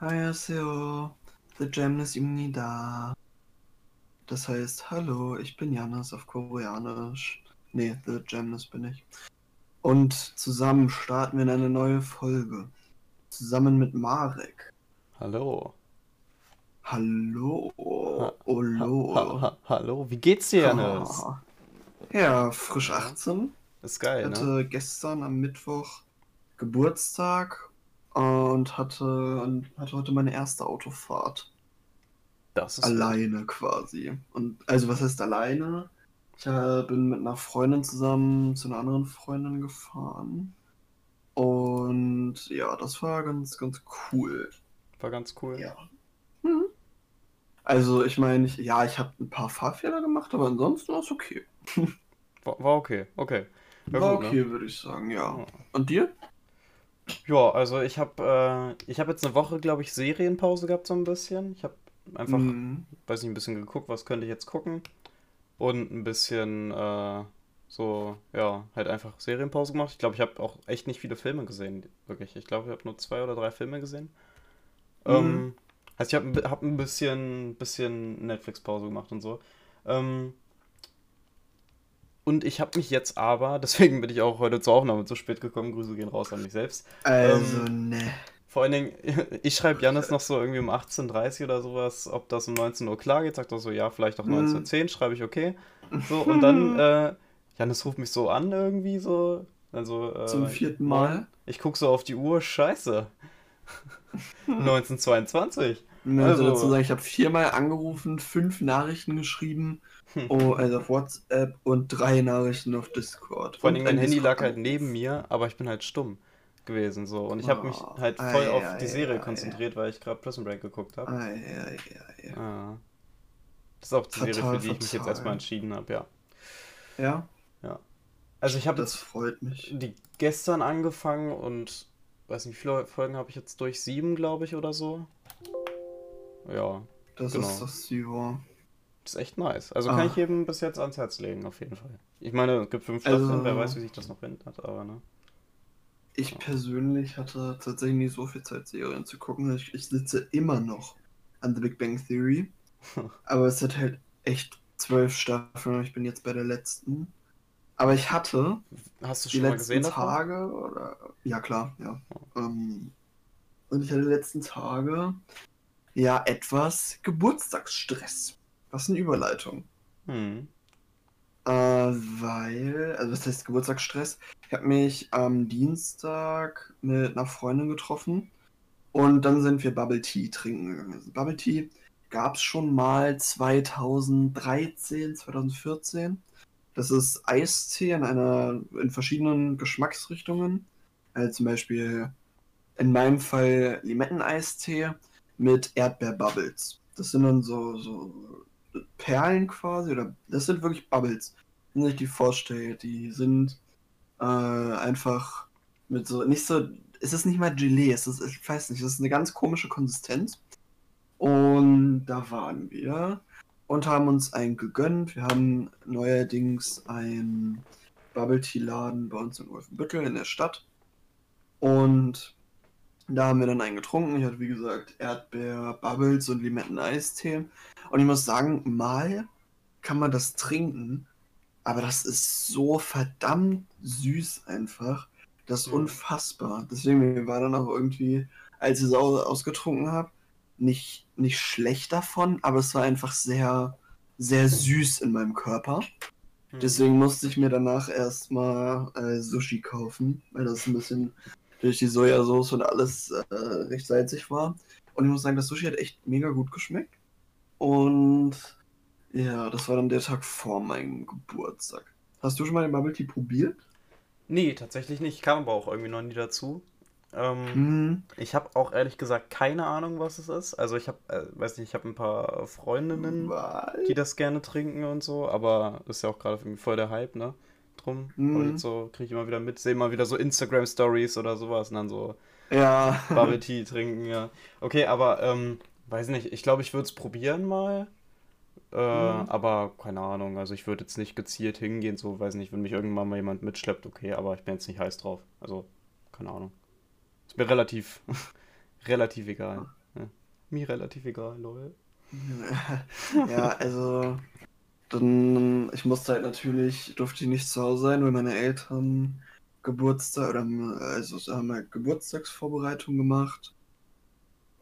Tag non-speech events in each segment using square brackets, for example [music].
Annyeonghaseyo. The Jamness Das heißt, hallo, ich bin Janis auf Koreanisch. Nee, The Jamness bin ich. Und zusammen starten wir in eine neue Folge. Zusammen mit Marek. Hallo. Hallo. Ha, Hallo. Ha, ha, hallo. Wie geht's dir, Janis? Ja, frisch 18. Ist geil, hatte ne? gestern am Mittwoch Geburtstag und hatte, hatte heute meine erste Autofahrt. Das ist alleine gut. quasi. Und also was heißt alleine? Ich äh, bin mit einer Freundin zusammen zu einer anderen Freundin gefahren. Und ja, das war ganz, ganz cool. War ganz cool. Ja. Hm. Also ich meine, ich, ja, ich habe ein paar Fahrfehler gemacht, aber ansonsten war es okay. [laughs] War, war okay, okay. War, war gut, okay, ne? würde ich sagen, ja. Und dir? Ja, also ich habe äh, ich habe jetzt eine Woche, glaube ich, Serienpause gehabt so ein bisschen. Ich habe einfach, mhm. weiß nicht, ein bisschen geguckt, was könnte ich jetzt gucken und ein bisschen äh, so, ja, halt einfach Serienpause gemacht. Ich glaube, ich habe auch echt nicht viele Filme gesehen, wirklich. Ich glaube, ich habe nur zwei oder drei Filme gesehen. Mhm. Ähm, heißt, ich habe hab ein bisschen, bisschen Netflix-Pause gemacht und so. Ähm, und ich habe mich jetzt aber, [laughs] deswegen bin ich auch heute zur Aufnahme zu spät gekommen, Grüße gehen raus an mich selbst. Also, ähm, ne. Vor allen Dingen, [laughs] ich schreibe Janis noch so irgendwie um 18.30 Uhr oder sowas, ob das um 19 Uhr klar geht. Sagt er so, ja, vielleicht auch 19.10 Uhr, schreibe ich okay. So, und dann, [laughs] äh, Janis ruft mich so an irgendwie so. Also, äh, Zum vierten Mal. Ich gucke so auf die Uhr, scheiße. 1922. Also, dazu sagen, ich habe viermal angerufen, fünf Nachrichten geschrieben Oh, also auf WhatsApp und drei Nachrichten auf Discord. Vor allem mein Handy lag halt neben mir, aber ich bin halt stumm gewesen so und ich habe mich oh, halt voll ei, auf ei, die Serie ei, konzentriert, weil ich gerade Prison Break geguckt habe. Ah. Das ist auch die fatal, Serie, für die fatal. ich mich jetzt erstmal entschieden habe, ja. Ja. Ja. Also ich habe das freut mich. Die gestern angefangen und weiß nicht, wie viele Folgen habe ich jetzt durch sieben, glaube ich, oder so. Ja. Das genau. ist das Zero. Ist echt nice. Also kann ah. ich jedem bis jetzt ans Herz legen, auf jeden Fall. Ich meine, es gibt fünf Staffeln, also, wer weiß, wie sich das noch ändert, aber ne. Ich ja. persönlich hatte tatsächlich nicht so viel Zeit, Serien zu gucken. Ich, ich sitze immer noch an The Big Bang Theory. [laughs] aber es hat halt echt zwölf Staffeln und ich bin jetzt bei der letzten. Aber ich hatte Hast du schon die mal letzten gesehen Tage davon? oder ja klar, ja. Oh. Um, und ich hatte die letzten Tage ja etwas Geburtstagsstress. Was eine Überleitung. Hm. Äh, weil, also was heißt Geburtstagsstress? Ich habe mich am Dienstag mit einer Freundin getroffen und dann sind wir Bubble Tea trinken gegangen. Also Bubble Tea gab es schon mal 2013, 2014. Das ist Eistee in einer in verschiedenen Geschmacksrichtungen. Also zum Beispiel in meinem Fall Limetteneistee mit Erdbeerbubbles. Das sind dann so, so Perlen quasi, oder das sind wirklich Bubbles, wenn ich die vorstelle. Die sind äh, einfach mit so, nicht so, es ist nicht mal Gelee, es ist, ich weiß nicht, es ist eine ganz komische Konsistenz. Und da waren wir und haben uns einen gegönnt. Wir haben neuerdings einen Bubble Tea Laden bei uns in Wolfenbüttel in der Stadt. Und da haben wir dann einen getrunken. Ich hatte, wie gesagt, Erdbeer, Bubbles und Limetten-Eistee. Und ich muss sagen, mal kann man das trinken, aber das ist so verdammt süß einfach. Das ist unfassbar. Deswegen war dann auch irgendwie, als ich es ausgetrunken habe, nicht, nicht schlecht davon, aber es war einfach sehr, sehr süß in meinem Körper. Hm. Deswegen musste ich mir danach erstmal äh, Sushi kaufen, weil das ein bisschen durch die Sojasauce und alles äh, recht salzig war. Und ich muss sagen, das Sushi hat echt mega gut geschmeckt. Und ja, das war dann der Tag vor meinem Geburtstag. Hast du schon mal den Bubble Tea probiert? Nee, tatsächlich nicht. Kam aber auch irgendwie noch nie dazu. Ähm, mhm. Ich habe auch ehrlich gesagt keine Ahnung, was es ist. Also ich habe, äh, weiß nicht, ich habe ein paar Freundinnen, was? die das gerne trinken und so, aber ist ja auch gerade voll der Hype, ne? Drum. Mhm. Und so kriege ich immer wieder mit, sehe mal wieder so Instagram-Stories oder sowas und dann so ja. Bubble Tea trinken, ja. Okay, aber ähm, weiß nicht, ich glaube, ich würde es probieren mal. Äh, mhm. Aber keine Ahnung, also ich würde jetzt nicht gezielt hingehen, so weiß nicht, wenn mich irgendwann mal jemand mitschleppt, okay, aber ich bin jetzt nicht heiß drauf. Also, keine Ahnung. Ist mir relativ, [laughs] relativ egal. Ja. Mir relativ egal, lol. [laughs] ja, also dann, ich musste halt natürlich, durfte ich nicht zu Hause sein, weil meine Eltern Geburtstag oder also haben halt Geburtstagsvorbereitung gemacht.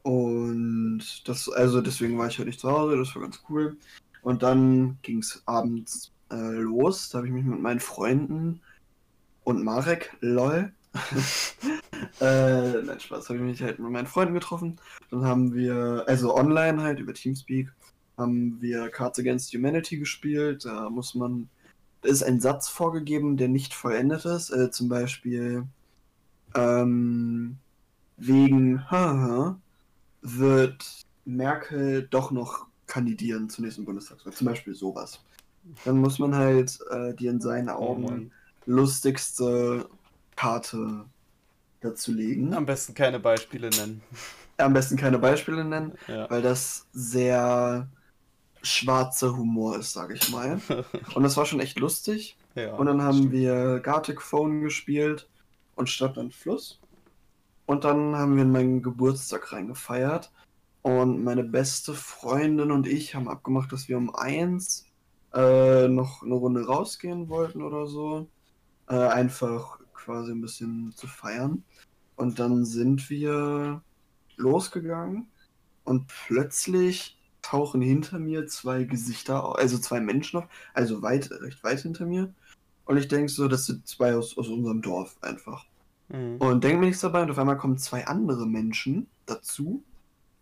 Und das, also deswegen war ich halt nicht zu Hause, das war ganz cool. Und dann ging es abends äh, los. Da habe ich mich mit meinen Freunden und Marek, lol. [laughs] äh, nein, Spaß, habe ich mich halt mit meinen Freunden getroffen. Dann haben wir, also online halt über Teamspeak, haben wir Cards Against Humanity gespielt. Da muss man, da ist ein Satz vorgegeben, der nicht vollendet ist. Äh, zum Beispiel ähm, wegen haha, wird Merkel doch noch kandidieren zur nächsten Bundestagswahl. Zum Beispiel sowas. Dann muss man halt äh, die in seinen oh Augen oh lustigste Karte dazu legen. Am besten keine Beispiele nennen. Am besten keine Beispiele nennen, ja. weil das sehr schwarzer Humor ist, sage ich mal. [laughs] Und das war schon echt lustig. Ja, und dann haben stimmt. wir Gartic Phone gespielt und Stadt und Fluss. Und dann haben wir in meinen Geburtstag reingefeiert. Und meine beste Freundin und ich haben abgemacht, dass wir um eins äh, noch eine Runde rausgehen wollten oder so. Äh, einfach quasi ein bisschen zu feiern. Und dann sind wir losgegangen und plötzlich tauchen hinter mir zwei Gesichter, also zwei Menschen auf, also weit, recht weit hinter mir. Und ich denke so, das sind zwei aus, aus unserem Dorf einfach. Mhm. Und denke mir nichts dabei und auf einmal kommen zwei andere Menschen dazu,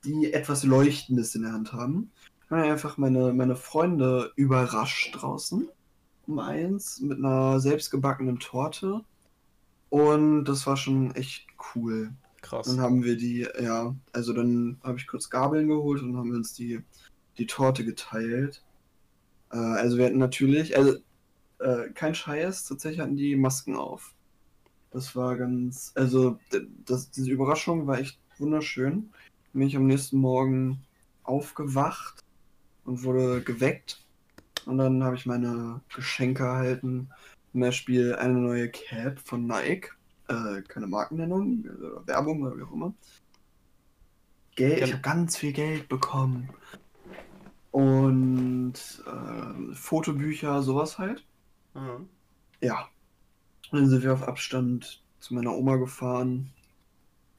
die etwas Leuchtendes in der Hand haben. Und einfach meine, meine Freunde überrascht draußen um eins mit einer selbstgebackenen Torte. Und das war schon echt cool. Krass. Dann haben wir die, ja, also dann habe ich kurz Gabeln geholt und haben uns die, die Torte geteilt. Äh, also wir hatten natürlich, also äh, kein Scheiß, tatsächlich hatten die Masken auf. Das war ganz, also das, diese Überraschung war echt wunderschön. Bin ich am nächsten Morgen aufgewacht und wurde geweckt. Und dann habe ich meine Geschenke erhalten. Zum Beispiel eine neue Cap von Nike. Äh, keine Markennennung, äh, Werbung oder wie auch immer. Geld, ich habe ganz viel Geld bekommen. Und äh, Fotobücher, sowas halt. Mhm. Ja, und dann sind wir auf Abstand zu meiner Oma gefahren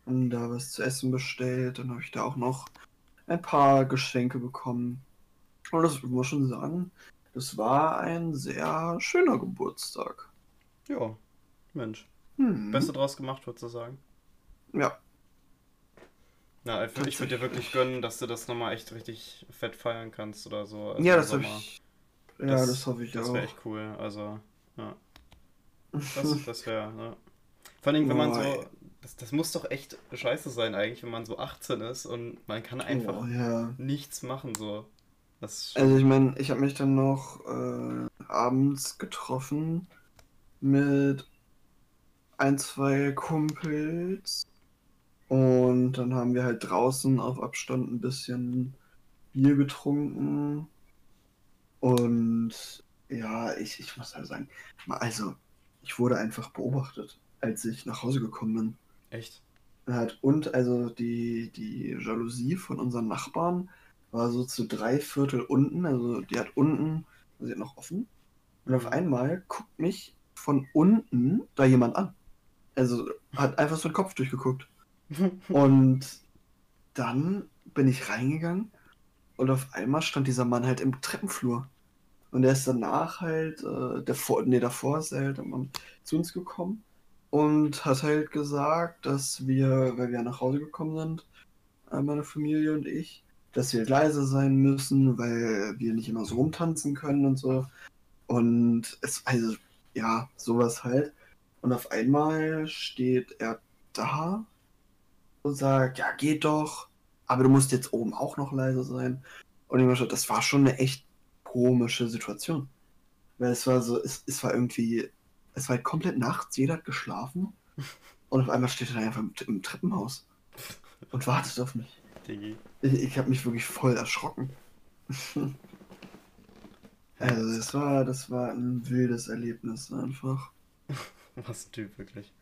und da was zu essen bestellt. Dann habe ich da auch noch ein paar Geschenke bekommen. Und das muss schon sagen, das war ein sehr schöner Geburtstag. Ja, Mensch. Hm. Beste draus gemacht, würdest du sagen? Ja. Na, ich, würde dir wirklich gönnen, dass du das nochmal echt richtig fett feiern kannst oder so. Also ja, das habe ich. Ja, das, das hoffe ich das auch. Das wäre echt cool. Also, ja. Das, [laughs] das wäre, ne? Vor allem, wenn man so. Das, das muss doch echt scheiße sein, eigentlich, wenn man so 18 ist und man kann einfach oh, ja. nichts machen, so. also, ich meine, ich habe mich dann noch äh, abends getroffen mit ein, zwei Kumpels. Und dann haben wir halt draußen auf Abstand ein bisschen Bier getrunken. Und ja, ich, ich muss halt sagen, also ich wurde einfach beobachtet, als ich nach Hause gekommen bin. Echt? Und also die, die Jalousie von unseren Nachbarn war so zu drei Viertel unten. Also die hat unten, sie hat noch offen. Und auf mhm. einmal guckt mich von unten da jemand an. Also hat einfach so den Kopf durchgeguckt. [laughs] und dann bin ich reingegangen und auf einmal stand dieser Mann halt im Treppenflur. Und er ist danach halt, äh, davor, nee, davor ist er halt zu uns gekommen und hat halt gesagt, dass wir, weil wir nach Hause gekommen sind, äh, meine Familie und ich, dass wir leise sein müssen, weil wir nicht immer so rumtanzen können und so. Und es, also, ja, sowas halt. Und auf einmal steht er da und sagt, ja, geht doch, aber du musst jetzt oben auch noch leise sein. Und ich mir das war schon eine echt komische Situation. Weil es war so, es, es war irgendwie, es war halt komplett nachts, jeder hat geschlafen [laughs] und auf einmal steht er einfach im, im Treppenhaus [laughs] und wartet auf mich. Digi. Ich, ich habe mich wirklich voll erschrocken. [laughs] also das war, das war ein wildes Erlebnis einfach. Was ein Typ, wirklich.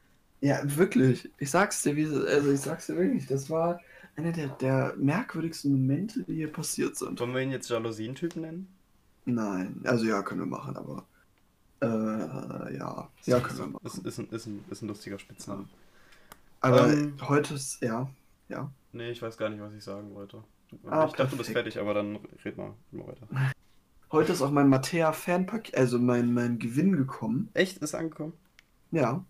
Ja, wirklich. Ich sag's dir, wie, also ich sag's dir wirklich, das war einer der, der merkwürdigsten Momente, die hier passiert sind. Wollen wir ihn jetzt Jalousien-Typ nennen? Nein, also ja, können wir machen, aber. Äh, ja. Ja, können wir machen. Ist, ist, ein, ist, ein, ist ein lustiger Spitzname. Aber ähm, heute ist, ja, ja. Nee, ich weiß gar nicht, was ich sagen wollte. Ah, ich dachte, du bist fertig, aber dann red mal, red mal weiter. [laughs] Heute ist auch mein Mattea Fanpaket, also mein, mein Gewinn gekommen. Echt? Ist angekommen? Ja.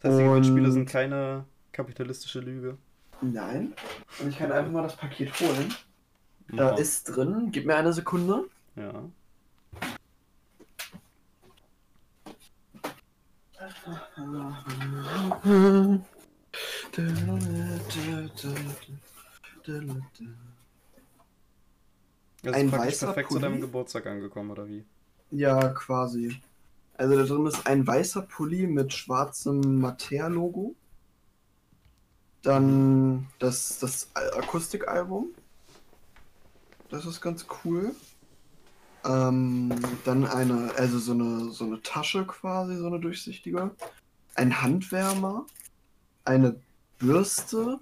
Das heißt, die Gewinnspiele sind keine kapitalistische Lüge. Nein. Und ich kann einfach mal das Paket holen. Da ist drin. Gib mir eine Sekunde. Ja. Also ein weißer perfekt Pulli? zu deinem Geburtstag angekommen, oder wie? Ja, quasi. Also da drin ist ein weißer Pulli mit schwarzem Mattea-Logo. Dann das, das Akustikalbum. Das ist ganz cool. Ähm, dann eine, also so eine, so eine Tasche quasi, so eine durchsichtige. Ein Handwärmer. Eine Bürste.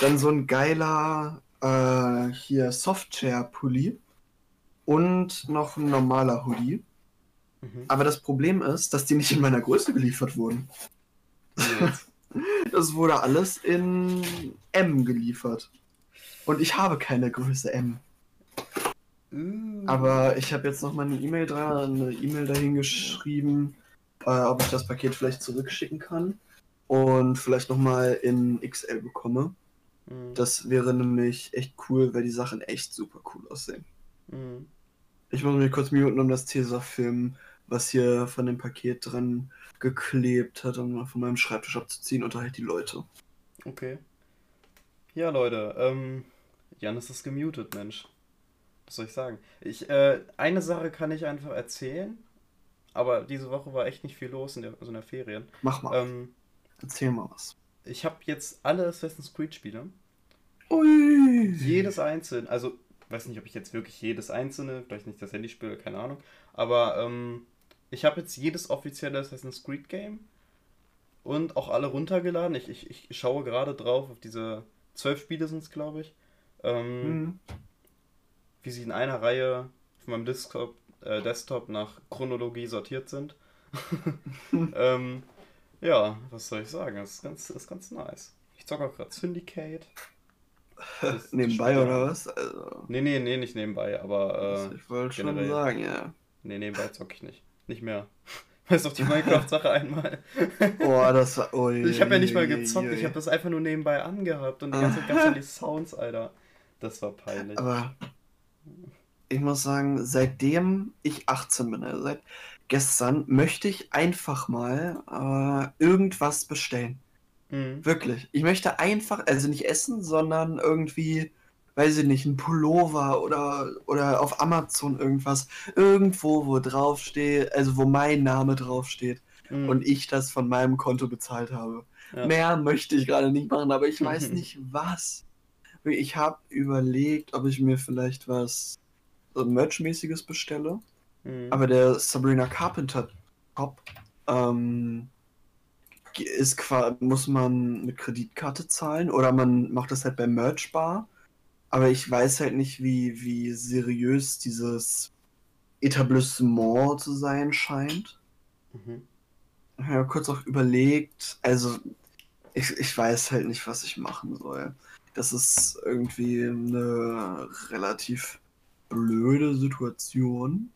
Dann so ein geiler äh, hier Softshare-Pulli. Und noch ein normaler Hoodie. Mhm. Aber das Problem ist, dass die nicht in meiner Größe geliefert wurden. [laughs] Das wurde alles in M geliefert. Und ich habe keine Größe M. Mm. Aber ich habe jetzt noch mal eine E-Mail dran, eine E-Mail dahin geschrieben, äh, ob ich das Paket vielleicht zurückschicken kann und vielleicht noch mal in XL bekomme. Mm. Das wäre nämlich echt cool, weil die Sachen echt super cool aussehen. Mm. Ich muss mich kurz muten, um das Tesafilm, was hier von dem Paket dran geklebt hat, um von meinem Schreibtisch abzuziehen, unterhält die Leute. Okay. Ja, Leute, ähm, Janis ist gemutet, Mensch. Was soll ich sagen? Ich, äh, eine Sache kann ich einfach erzählen, aber diese Woche war echt nicht viel los in der, also in der Ferien. Mach mal. Ähm, Erzähl mal was. Ich habe jetzt alle Assassin's Creed Spiele. Ui. Jedes einzelne, also weiß nicht, ob ich jetzt wirklich jedes einzelne, vielleicht nicht das Handyspiel, keine Ahnung, aber ähm, ich habe jetzt jedes offizielle Assassin's Creed Game und auch alle runtergeladen. Ich, ich, ich schaue gerade drauf auf diese zwölf Spiele sind es, glaube ich. Ähm, mhm. Wie sie in einer Reihe auf meinem Desktop, äh, Desktop nach Chronologie sortiert sind. [laughs] ähm, ja, was soll ich sagen? Das ist ganz, das ist ganz nice. Ich zocke auch gerade Syndicate. [laughs] nebenbei oder was? Also... Nee, nee, nee, nicht nebenbei, aber. Äh, ich wollte schon sagen, ja. Nee, nebenbei zocke ich nicht. Nicht mehr. [laughs] Weißt du, auf die Minecraft-Sache einmal. [laughs] Boah, das war. Oh, ich habe ja nicht mal gezockt, ich habe das einfach nur nebenbei angehabt und die ganze Zeit gab die Sounds, Alter. Das war peinlich. Aber ich muss sagen, seitdem ich 18 bin, also seit gestern, möchte ich einfach mal äh, irgendwas bestellen. Mhm. Wirklich. Ich möchte einfach, also nicht essen, sondern irgendwie weiß ich nicht, ein Pullover oder, oder auf Amazon irgendwas, irgendwo, wo draufsteht, also wo mein Name draufsteht mhm. und ich das von meinem Konto bezahlt habe. Ja. Mehr möchte ich gerade nicht machen, aber ich [laughs] weiß nicht was. Ich habe überlegt, ob ich mir vielleicht was so Merch-mäßiges bestelle. Mhm. Aber der Sabrina Carpenter Top ähm, ist muss man mit Kreditkarte zahlen oder man macht das halt beim Merch Bar. Aber ich weiß halt nicht, wie, wie seriös dieses Etablissement zu sein scheint. Mhm. Ich habe kurz auch überlegt, also ich, ich weiß halt nicht, was ich machen soll. Das ist irgendwie eine relativ blöde Situation.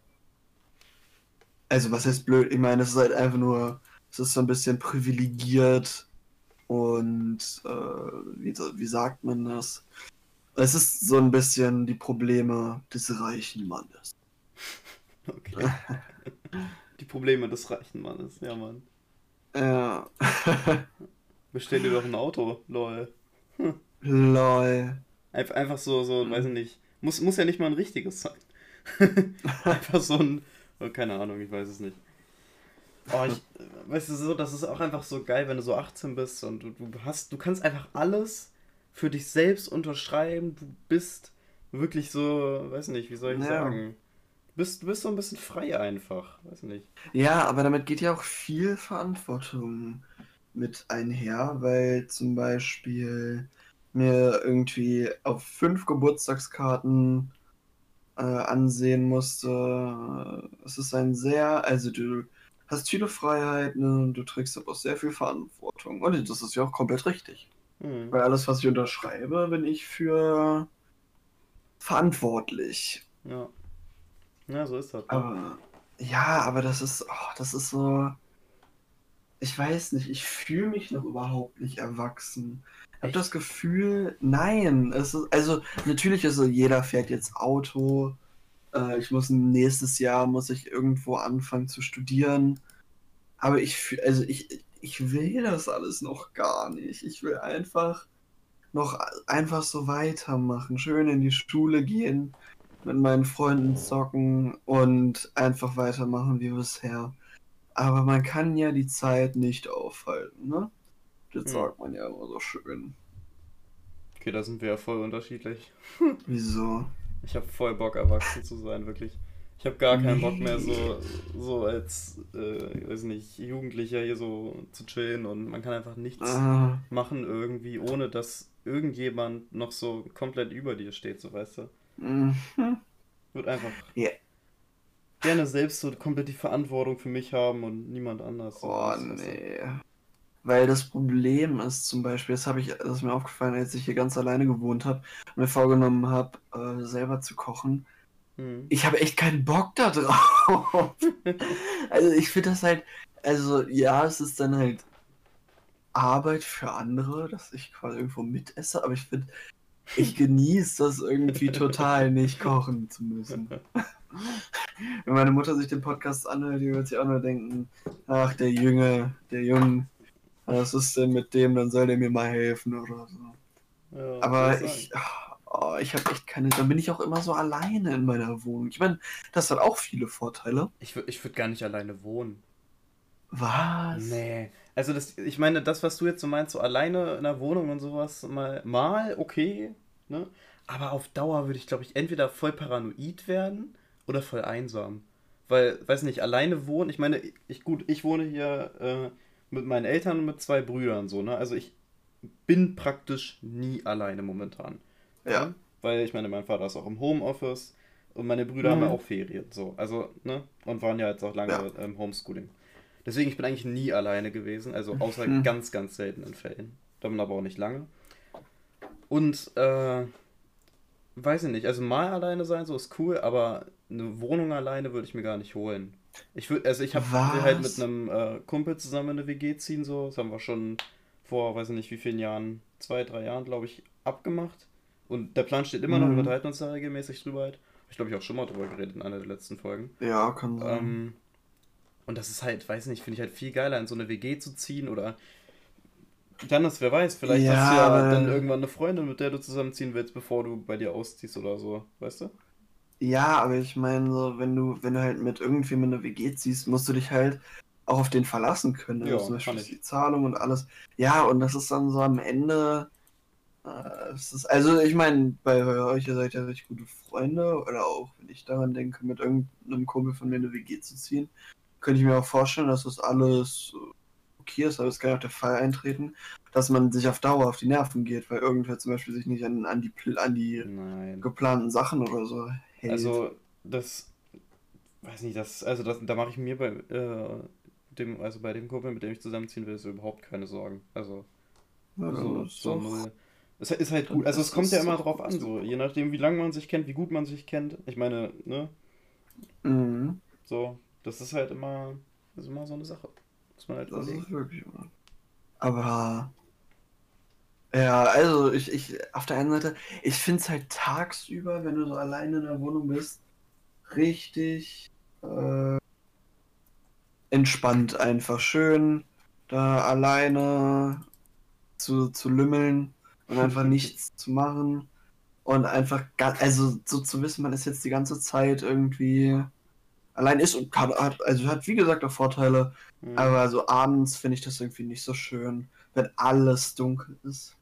Also was heißt blöd? Ich meine, es ist halt einfach nur, es ist so ein bisschen privilegiert und äh, wie, wie sagt man das? Es ist so ein bisschen die Probleme des reichen Mannes. Okay. die Probleme des reichen Mannes, ja, Mann. Ja. [laughs] Bestell dir doch ein Auto, lol. lol. Einfach, einfach so, so, weiß ich nicht. Muss, muss ja nicht mal ein richtiges sein. [laughs] einfach so ein. Oh, keine Ahnung, ich weiß es nicht. Oh, ich, weißt du so, das ist auch einfach so geil, wenn du so 18 bist und du, du hast, du kannst einfach alles für dich selbst unterschreiben. Du bist wirklich so, weiß nicht, wie soll ich ja. sagen? Du bist, du bist so ein bisschen frei einfach, weiß nicht. Ja, aber damit geht ja auch viel Verantwortung mit einher, weil zum Beispiel mir irgendwie auf fünf Geburtstagskarten äh, ansehen musste. Es ist ein sehr, also du hast viele Freiheiten, du trägst aber auch sehr viel Verantwortung. Und das ist ja auch komplett richtig. Mhm. Weil alles, was ich unterschreibe, bin ich für verantwortlich. Ja. Ja, so ist das. Ne? Aber, ja, aber das ist, oh, das ist so. Ich weiß nicht, ich fühle mich noch überhaupt nicht erwachsen. Ich habe das Gefühl, nein. Es ist, also, natürlich ist so, jeder fährt jetzt Auto. Äh, ich muss nächstes Jahr muss ich irgendwo anfangen zu studieren. Aber ich, also ich, ich will das alles noch gar nicht. Ich will einfach noch einfach so weitermachen. Schön in die Schule gehen, mit meinen Freunden zocken und einfach weitermachen wie bisher. Aber man kann ja die Zeit nicht aufhalten, ne? Das hm. sagt man ja immer so schön. Okay, da sind wir ja voll unterschiedlich. [laughs] Wieso? Ich habe voll Bock, erwachsen zu sein, wirklich. Ich habe gar keinen Bock mehr, so, so als, äh, weiß nicht, Jugendlicher hier so zu chillen und man kann einfach nichts ah. machen irgendwie, ohne dass irgendjemand noch so komplett über dir steht, so weißt du. Mhm. Wird einfach yeah. gerne selbst so komplett die Verantwortung für mich haben und niemand anders. So oh, nee. Weil das Problem ist zum Beispiel, das habe ich, das ist mir aufgefallen, als ich hier ganz alleine gewohnt habe und mir vorgenommen habe, äh, selber zu kochen hm. Ich habe echt keinen Bock da drauf. [laughs] also ich finde das halt, also ja, es ist dann halt Arbeit für andere, dass ich quasi irgendwo mitesse, aber ich finde, ich genieße das irgendwie total, nicht kochen zu müssen. [laughs] Wenn meine Mutter sich den Podcast anhört, die wird sich auch nur denken, ach, der Junge, der Junge, was ist denn mit dem, dann soll der mir mal helfen oder so. Ja, aber ich, ach, oh, ich habe echt keine, dann bin ich auch immer so alleine in meiner Wohnung. Ich meine, das hat auch viele Vorteile. Ich, ich würde gar nicht alleine wohnen. Was? Nee. Also das, ich meine, das, was du jetzt so meinst, so alleine in der Wohnung und sowas, mal, mal okay, ne? Aber auf Dauer würde ich, glaube ich, entweder voll paranoid werden oder voll einsam. Weil, weiß nicht, alleine wohnen, ich meine, ich gut, ich wohne hier äh, mit meinen Eltern und mit zwei Brüdern so, ne? Also ich bin praktisch nie alleine momentan. Ja. Weil ich meine, mein Vater ist auch im Homeoffice und meine Brüder mhm. haben ja auch Ferien. So, also, ne? Und waren ja jetzt auch lange ja. im Homeschooling. Deswegen, ich bin eigentlich nie alleine gewesen, also außer mhm. ganz, ganz seltenen Fällen. Dann aber auch nicht lange. Und, äh, weiß ich nicht, also mal alleine sein, so ist cool, aber eine Wohnung alleine würde ich mir gar nicht holen. Ich würde, also ich habe halt mit einem äh, Kumpel zusammen in eine WG ziehen, so. Das haben wir schon vor, weiß ich nicht wie vielen Jahren, zwei, drei Jahren, glaube ich, abgemacht. Und der Plan steht immer noch, mhm. wir unterhalten uns da regelmäßig drüber halt. Ich glaube, ich auch schon mal drüber geredet in einer der letzten Folgen. Ja, kann sein. Ähm, und das ist halt, weiß nicht, finde ich halt viel geiler, in so eine WG zu ziehen oder Janis, wer weiß, vielleicht ja, hast du ja dann irgendwann eine Freundin, mit der du zusammenziehen willst, bevor du bei dir ausziehst oder so, weißt du? Ja, aber ich meine, so, wenn du, wenn du halt mit irgendwem in eine WG ziehst, musst du dich halt auch auf den verlassen können. Ja, zum Beispiel die Zahlung und alles. Ja, und das ist dann so am Ende, äh, ist, also ich meine, bei euch ihr seid ja richtig gute Freunde oder auch, wenn ich daran denke, mit irgendeinem Kumpel von mir eine WG zu ziehen, könnte ich mir auch vorstellen, dass das alles okay ist, aber es kann auch der Fall eintreten, dass man sich auf Dauer auf die Nerven geht, weil irgendwer zum Beispiel sich nicht an, an die, an die geplanten Sachen oder so hält. Also das, weiß nicht, das, also das, da mache ich mir bei äh, dem, also bei dem Kumpel, mit dem ich zusammenziehen will, so überhaupt keine Sorgen. Also ja, so, so null. Es ist halt gut. Also es kommt ja immer drauf an, so. Je nachdem, wie lange man sich kennt, wie gut man sich kennt. Ich meine, ne? Mhm. So, das ist halt immer, das ist immer so eine Sache. Muss man halt das überlegen. ist wirklich immer. Aber ja, also ich, ich, auf der einen Seite, ich finde es halt tagsüber, wenn du so alleine in der Wohnung bist, richtig äh, entspannt einfach. Schön da alleine zu, zu lümmeln und einfach nichts zu machen und einfach, also so zu wissen, man ist jetzt die ganze Zeit irgendwie allein ist und kann, hat, also hat wie gesagt auch Vorteile, mhm. aber so abends finde ich das irgendwie nicht so schön, wenn alles dunkel ist.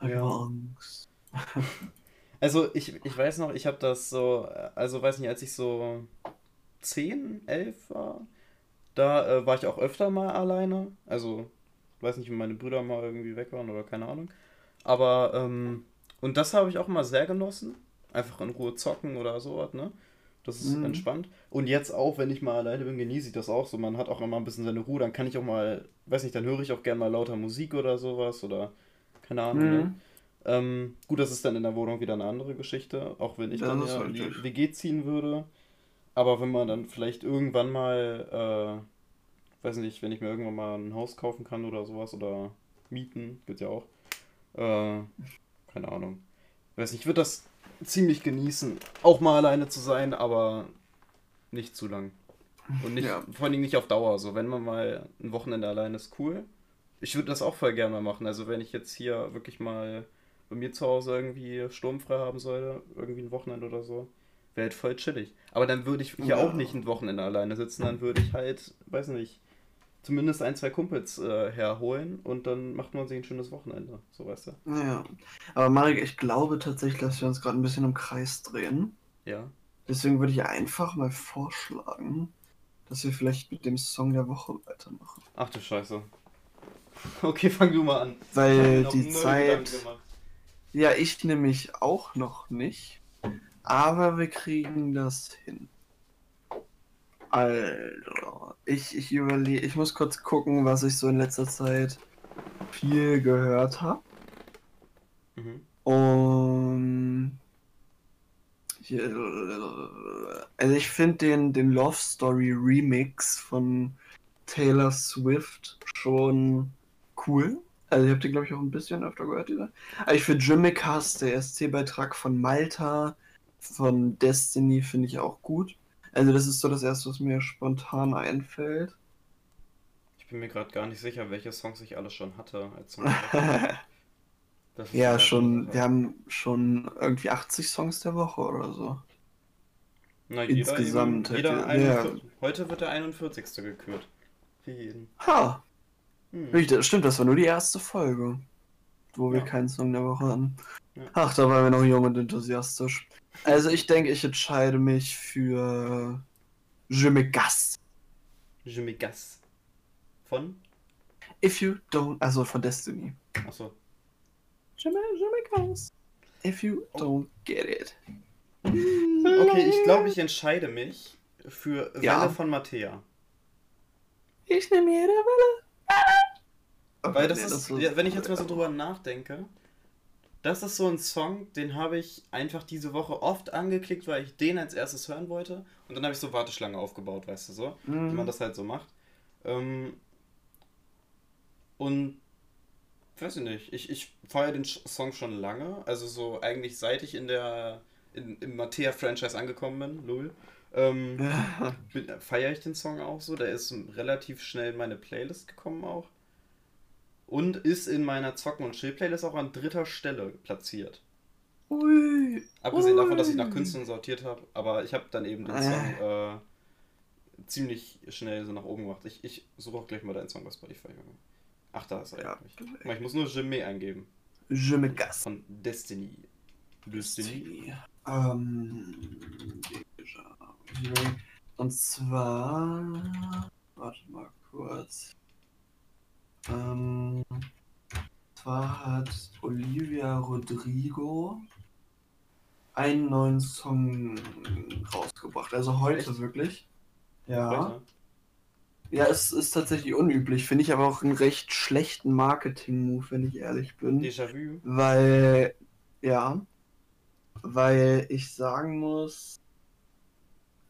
Ja. Angst. [laughs] also ich, ich weiß noch, ich habe das so, also weiß nicht, als ich so 10, 11 war, da äh, war ich auch öfter mal alleine, also weiß nicht, wenn meine Brüder mal irgendwie weg waren oder keine Ahnung. Aber, ähm, und das habe ich auch mal sehr genossen. Einfach in Ruhe zocken oder sowas, ne? Das ist mhm. entspannt. Und jetzt auch, wenn ich mal alleine bin, genieße ich das auch so. Man hat auch immer ein bisschen seine Ruhe. Dann kann ich auch mal, weiß nicht, dann höre ich auch gerne mal lauter Musik oder sowas oder keine Ahnung. Ne? Mhm. Ne? Ähm, gut, das ist dann in der Wohnung wieder eine andere Geschichte, auch wenn ich ja, dann ja in die WG ziehen würde. Aber wenn man dann vielleicht irgendwann mal, äh, weiß nicht, wenn ich mir irgendwann mal ein Haus kaufen kann oder sowas oder mieten, gibt ja auch. Äh, keine Ahnung. Weiß nicht, ich würde das ziemlich genießen, auch mal alleine zu sein, aber nicht zu lang. Und nicht, ja. vor allem nicht auf Dauer. So, wenn man mal ein Wochenende alleine ist, cool. Ich würde das auch voll gerne mal machen. Also wenn ich jetzt hier wirklich mal bei mir zu Hause irgendwie sturmfrei haben sollte, irgendwie ein Wochenende oder so, wäre halt voll chillig. Aber dann würde ich hier ja. auch nicht ein Wochenende alleine sitzen, dann würde ich halt, weiß nicht, zumindest ein, zwei Kumpels äh, herholen und dann macht man sich ein schönes Wochenende, so weißt du. Ja, aber Marek, ich glaube tatsächlich, dass wir uns gerade ein bisschen im Kreis drehen. Ja. Deswegen würde ich einfach mal vorschlagen, dass wir vielleicht mit dem Song der Woche weitermachen. Ach du Scheiße. [laughs] Okay, fang du mal an. Weil die Zeit. Ja, ich nämlich auch noch nicht. Aber wir kriegen das hin. Also, ich, ich überlege, ich muss kurz gucken, was ich so in letzter Zeit viel gehört habe. Mhm. Und also ich finde den, den Love Story Remix von Taylor Swift schon cool. Also ich habe den glaube ich auch ein bisschen öfter gehört, dieser. Aber ich finde Jimmy Cast, der SC-Beitrag von Malta, von Destiny, finde ich auch gut. Also das ist so das erste, was mir spontan einfällt. Ich bin mir gerade gar nicht sicher, welche Songs ich alle schon hatte. Als [laughs] ja, schon, wir haben schon irgendwie 80 Songs der Woche oder so. Na, Insgesamt. Jeder, jeder 41, ja. Heute wird der 41. gekürt. Für jeden. Ha! Hm. Stimmt, das war nur die erste Folge, wo wir ja. keinen Song der Woche hatten. Ja. Ach, da waren wir noch jung und enthusiastisch. Also ich denke, ich entscheide mich für Je me gas. Je me gas. Von? If you don't, also von Destiny. Achso. Je me, je me gas. If you oh. don't get it. Okay, ich glaube, ich entscheide mich für Welle ja. von Mattea. Ich nehme jede Welle. Weil das nee, ist, das ist wenn ich jetzt mal so drüber nachdenke, das ist so ein Song, den habe ich einfach diese Woche oft angeklickt, weil ich den als erstes hören wollte. Und dann habe ich so Warteschlange aufgebaut, weißt du so, mhm. wie man das halt so macht. Ähm, und weiß ich nicht, ich, ich feiere den Song schon lange. Also so eigentlich seit ich in der in, im Mattea-Franchise angekommen bin, lol. Ähm, [laughs] feiere ich den Song auch so. Der ist relativ schnell in meine Playlist gekommen auch und ist in meiner Zocken- und Chill-Playlist auch an dritter Stelle platziert. Ui, Abgesehen ui. davon, dass ich nach Künstlern sortiert habe, aber ich habe dann eben den Song äh, ziemlich schnell so nach oben gemacht. Ich, ich suche auch gleich mal deinen Song bei Spotify. Ach, da ist er ja. eigentlich. Ich muss nur Jimmy eingeben. Jimmy Gas. Von Destiny. Destiny. Ähm, und zwar. Warte mal kurz. Ähm, zwar hat Olivia Rodrigo einen neuen Song rausgebracht. Also heute Echt? wirklich. Ja. Heute? Ja, es ist tatsächlich unüblich, finde ich aber auch einen recht schlechten Marketing-Move, wenn ich ehrlich bin. Déjà-vu. Weil, ja, weil ich sagen muss,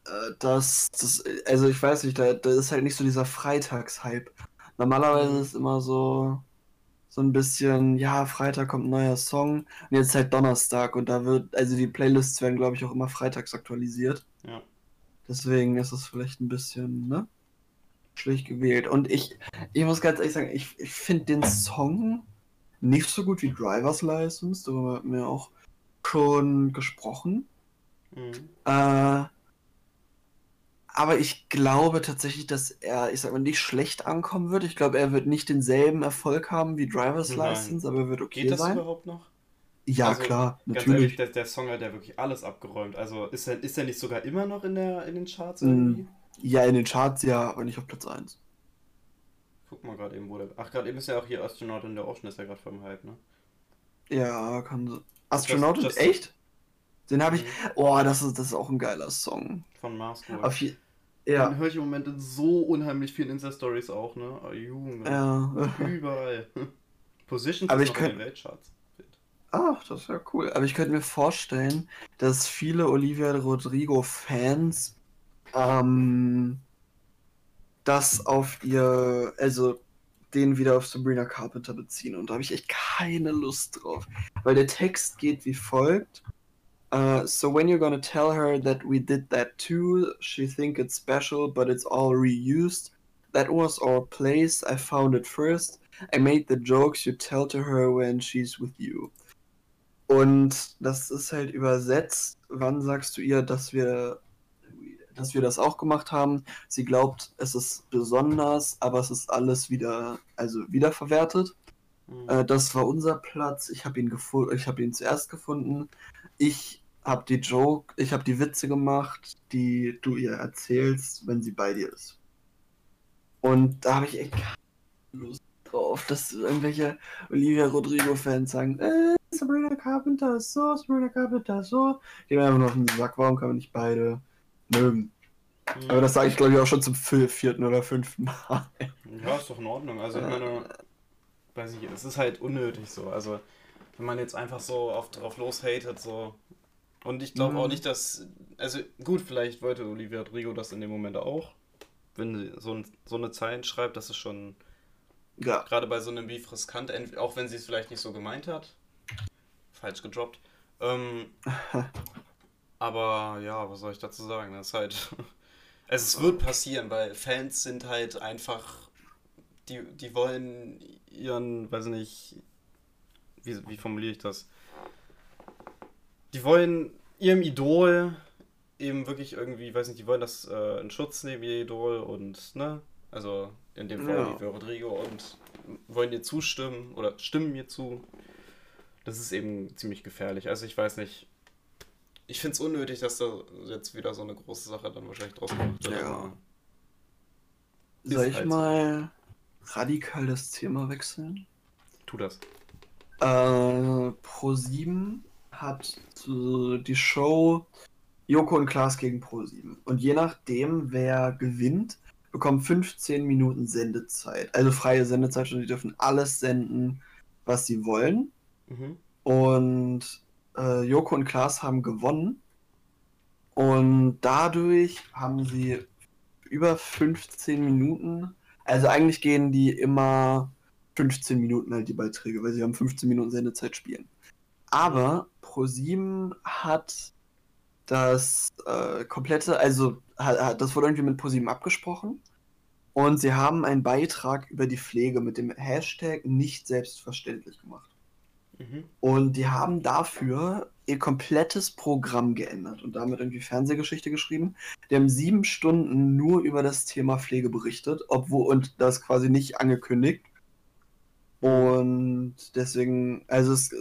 äh, dass das, also ich weiß nicht, da, da ist halt nicht so dieser Freitagshype. Normalerweise ist immer so, so ein bisschen, ja, Freitag kommt ein neuer Song und jetzt halt Donnerstag und da wird, also die Playlists werden, glaube ich, auch immer freitags aktualisiert. Ja. Deswegen ist es vielleicht ein bisschen, ne? Schlecht gewählt. Und ich, ich muss ganz ehrlich sagen, ich, ich finde den Song nicht so gut wie Driver's License, darüber haben wir auch schon gesprochen. Mhm. Äh, aber ich glaube tatsächlich, dass er, ich sag mal, nicht schlecht ankommen wird. Ich glaube, er wird nicht denselben Erfolg haben wie Driver's Nein. License, aber er wird okay Geht das sein. überhaupt noch? Ja, also, klar, natürlich. Ganz ehrlich, der, der, Song hat ja wirklich alles abgeräumt. Also ist er, ist er nicht sogar immer noch in, der, in den Charts irgendwie? Mm, ja, in den Charts ja, aber nicht auf Platz 1. Guck mal gerade eben, wo der. Ach, gerade eben ist ja auch hier Astronaut in der Ocean, ist ja gerade vom Hype, ne? Ja, kann so. Astronaut just, just, echt? Den habe ich. Mhm. Oh, das ist, das ist auch ein geiler Song. Von Mars Auf je, ja. Den höre ich im Moment in so unheimlich vielen Insta-Stories auch, ne? Oh, Junge. Ja. [laughs] Überall. [laughs] Position Aber ich könnt... in den Weltcharts. Ach, das ist ja cool. Aber ich könnte mir vorstellen, dass viele Olivia Rodrigo-Fans ähm, das auf ihr, also den wieder auf Sabrina Carpenter beziehen. Und da habe ich echt keine Lust drauf. Weil der Text geht wie folgt. Uh, so when you're gonna tell her that we did that too, she think it's special, but it's all reused. That was our place. I found it first. I made the jokes you tell to her when she's with you. Und das ist halt übersetzt. Wann sagst du ihr, dass wir, dass wir das auch gemacht haben? Sie glaubt, es ist besonders, aber es ist alles wieder, also wiederverwertet. Mhm. Äh, das war unser Platz. Ich habe ihn gefunden, ich habe ihn zuerst gefunden ich habe die Joke, ich habe die Witze gemacht, die du ihr erzählst, wenn sie bei dir ist. Und da habe ich echt keine Lust drauf, dass irgendwelche Olivia Rodrigo-Fans sagen, äh, Sabrina Carpenter ist so, Sabrina Carpenter ist so. Gehen wir einfach auf den Sack, warum kann man nicht beide mögen? Ja. Aber das sage ich, glaube ich, auch schon zum vierten oder fünften Mal. Ja, ist doch in Ordnung. Also, ich meine, weiß ich, es ist halt unnötig so. Also, wenn man jetzt einfach so auf, drauf loshatet, so. Und ich glaube mhm. auch nicht, dass. Also gut, vielleicht wollte Olivia Rodrigo das in dem Moment auch. Wenn sie so, ein, so eine Zeilen schreibt, das ist schon. Ja. Gerade bei so einem Beef riskant, auch wenn sie es vielleicht nicht so gemeint hat. Falsch gedroppt. Ähm, [laughs] aber ja, was soll ich dazu sagen? Das ist halt. [laughs] Also es wird passieren, weil Fans sind halt einfach. Die, die wollen ihren, weiß nicht, wie, wie formuliere ich das? Die wollen ihrem Idol eben wirklich irgendwie, weiß nicht, die wollen das äh, in Schutz nehmen, ihr Idol und, ne? Also in dem Fall ja. für Rodrigo und wollen ihr zustimmen oder stimmen mir zu. Das ist eben ziemlich gefährlich. Also ich weiß nicht. Ich finde es unnötig, dass da jetzt wieder so eine große Sache dann wahrscheinlich draus gemacht wird. Ja. Soll ich halt mal radikal das Thema wechseln? Tu das. Äh, Pro7 hat die Show Joko und Klaas gegen Pro7. Und je nachdem, wer gewinnt, bekommt 15 Minuten Sendezeit. Also freie Sendezeit und die dürfen alles senden, was sie wollen. Mhm. Und äh, Joko und Klaas haben gewonnen. Und dadurch haben sie über 15 Minuten. Also eigentlich gehen die immer 15 Minuten halt die Beiträge, weil sie haben 15 Minuten Sendezeit spielen. Aber ProSieben hat das äh, komplette, also hat, das wurde irgendwie mit ProSieben abgesprochen und sie haben einen Beitrag über die Pflege mit dem Hashtag nicht selbstverständlich gemacht. Mhm. Und die haben dafür ihr komplettes Programm geändert und damit irgendwie Fernsehgeschichte geschrieben. Die haben sieben Stunden nur über das Thema Pflege berichtet, obwohl und das quasi nicht angekündigt. Und deswegen, also es,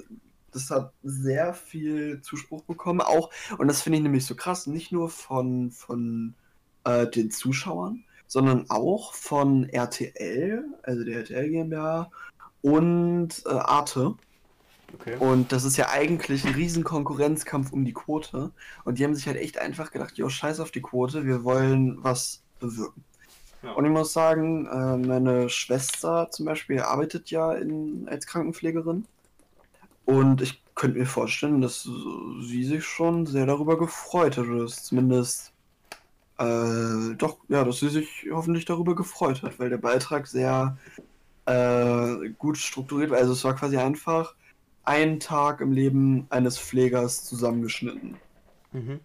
das hat sehr viel Zuspruch bekommen, auch, und das finde ich nämlich so krass, nicht nur von, von äh, den Zuschauern, sondern auch von RTL, also der RTL GmbH und äh, Arte. Okay. Und das ist ja eigentlich ein riesen Konkurrenzkampf um die Quote. Und die haben sich halt echt einfach gedacht, jo, scheiß auf die Quote, wir wollen was bewirken. Ja. Und ich muss sagen, äh, meine Schwester zum Beispiel arbeitet ja in, als Krankenpflegerin. Und ich könnte mir vorstellen, dass sie sich schon sehr darüber gefreut hat. Oder zumindest äh, doch, ja, dass sie sich hoffentlich darüber gefreut hat, weil der Beitrag sehr äh, gut strukturiert war. Also es war quasi einfach ein Tag im Leben eines Pflegers zusammengeschnitten. Mhm.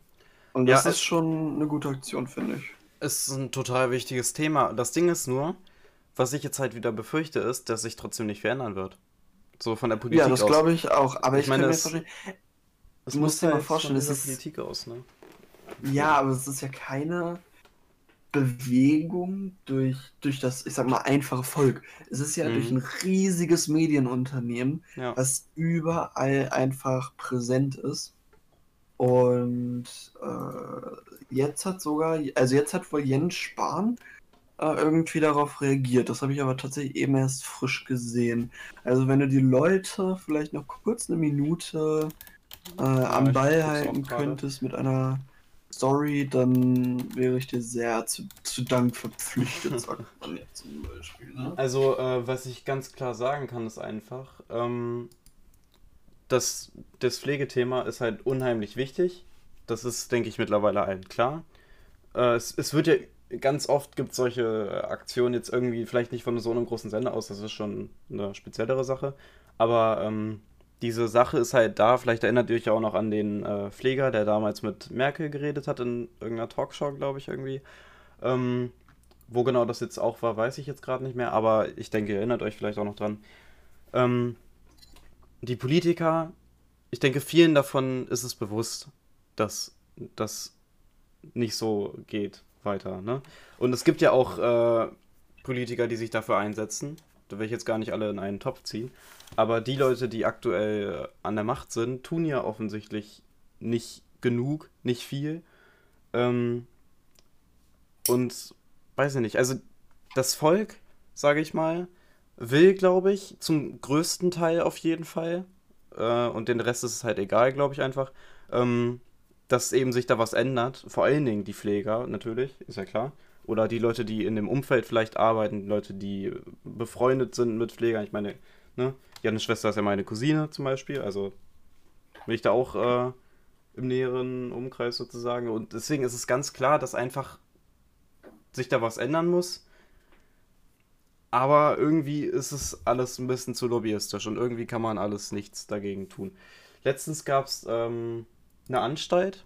Und das ja, ist schon eine gute Aktion, finde ich ist ein total wichtiges Thema. Das Ding ist nur, was ich jetzt halt wieder befürchte, ist, dass sich trotzdem nicht verändern wird. So von der Politik aus. Ja, das glaube ich auch. Aber ich, ich meine, kann mir vorstellen, es muss dir mal halt vorstellen, es ist Politik aus, ne? Ja, aber es ist ja keine Bewegung durch, durch das, ich sag mal, einfache Volk. Es ist ja mhm. durch ein riesiges Medienunternehmen, ja. was überall einfach präsent ist. Und äh, jetzt hat sogar, also jetzt hat wohl Jens Spahn äh, irgendwie darauf reagiert. Das habe ich aber tatsächlich eben erst frisch gesehen. Also wenn du die Leute vielleicht noch kurz eine Minute äh, ja, am Ball halten könntest mit einer Story, dann wäre ich dir sehr zu, zu Dank verpflichtet, [laughs] sagt man jetzt zum Beispiel. Ne? Also, äh, was ich ganz klar sagen kann, ist einfach, ähm, dass das Pflegethema ist halt unheimlich wichtig. Das ist, denke ich, mittlerweile allen klar. Äh, es, es wird ja ganz oft gibt solche Aktionen jetzt irgendwie, vielleicht nicht von so einem großen Sender aus, das ist schon eine speziellere Sache. Aber ähm, diese Sache ist halt da. Vielleicht erinnert ihr euch auch noch an den äh, Pfleger, der damals mit Merkel geredet hat in irgendeiner Talkshow, glaube ich, irgendwie. Ähm, wo genau das jetzt auch war, weiß ich jetzt gerade nicht mehr, aber ich denke, ihr erinnert euch vielleicht auch noch dran. Ähm, die Politiker, ich denke, vielen davon ist es bewusst, dass das nicht so geht weiter. Ne? Und es gibt ja auch äh, Politiker, die sich dafür einsetzen. Da will ich jetzt gar nicht alle in einen Topf ziehen. Aber die Leute, die aktuell an der Macht sind, tun ja offensichtlich nicht genug, nicht viel. Ähm, und weiß ich nicht, also das Volk, sage ich mal, will, glaube ich, zum größten Teil auf jeden Fall, äh, und den Rest ist es halt egal, glaube ich einfach, ähm, dass eben sich da was ändert. Vor allen Dingen die Pfleger, natürlich, ist ja klar. Oder die Leute, die in dem Umfeld vielleicht arbeiten, Leute, die befreundet sind mit Pflegern. Ich meine, ne, Jannes Schwester ist ja meine Cousine zum Beispiel, also bin ich da auch äh, im näheren Umkreis sozusagen. Und deswegen ist es ganz klar, dass einfach sich da was ändern muss. Aber irgendwie ist es alles ein bisschen zu lobbyistisch und irgendwie kann man alles nichts dagegen tun. Letztens gab es ähm, eine Anstalt.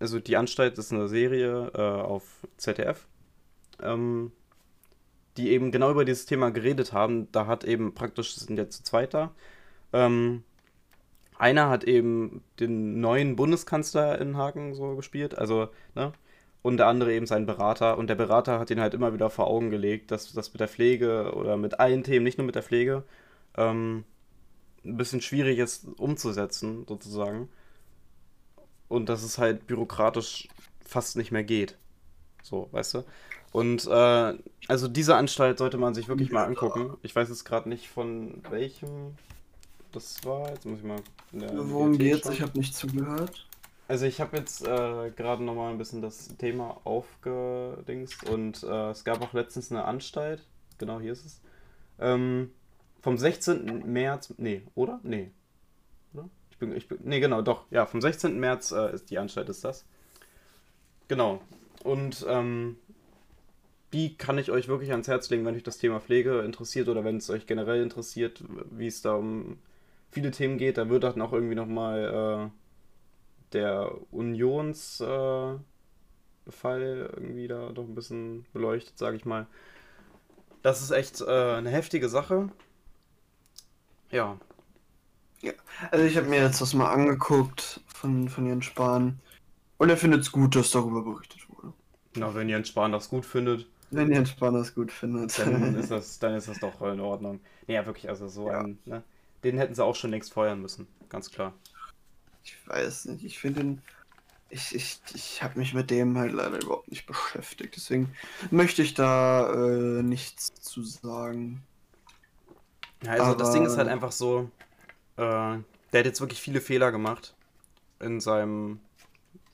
Also die Anstalt ist eine Serie äh, auf ZDF, ähm, die eben genau über dieses Thema geredet haben. Da hat eben praktisch, sind jetzt zu zweit da. Ähm, einer hat eben den neuen Bundeskanzler in Haken so gespielt, also, ne? Und der andere eben seinen Berater. Und der Berater hat ihn halt immer wieder vor Augen gelegt, dass das mit der Pflege oder mit allen Themen, nicht nur mit der Pflege, ähm, ein bisschen schwierig ist umzusetzen, sozusagen und dass es halt bürokratisch fast nicht mehr geht. So, weißt du? Und äh, also diese Anstalt sollte man sich wirklich mal angucken. Ich weiß jetzt gerade nicht von welchem das war. Jetzt muss ich mal. Worum geht's? Ich habe nicht zugehört. Also ich habe jetzt äh, gerade nochmal ein bisschen das Thema aufgedingst und äh, es gab auch letztens eine Anstalt, genau hier ist es, ähm, vom 16. März, nee, oder? Nee, bin, ich bin, nee, genau, doch. Ja, vom 16. März äh, ist die Anstalt, ist das. Genau. Und ähm, die kann ich euch wirklich ans Herz legen, wenn euch das Thema Pflege interessiert oder wenn es euch generell interessiert, wie es da um viele Themen geht. Da wird dann auch irgendwie nochmal äh, der Unionsfall äh, irgendwie da doch ein bisschen beleuchtet, sage ich mal. Das ist echt äh, eine heftige Sache. Ja, ja, also ich habe mir jetzt das mal angeguckt von, von Jens Spahn und er findet es gut, dass darüber berichtet wurde. Na, wenn Jens Spahn das gut findet. Wenn Jens Spahn das gut findet. Dann [laughs] ist das, dann ist das doch in Ordnung. Nee, ja, wirklich, also so ja. ein, ne? Den hätten sie auch schon längst feuern müssen, ganz klar. Ich weiß nicht, ich finde ihn. Ich, ich, ich habe mich mit dem halt leider überhaupt nicht beschäftigt. Deswegen möchte ich da äh, nichts zu sagen. Ja, also Aber... das Ding ist halt einfach so, äh, der hat jetzt wirklich viele Fehler gemacht in seinem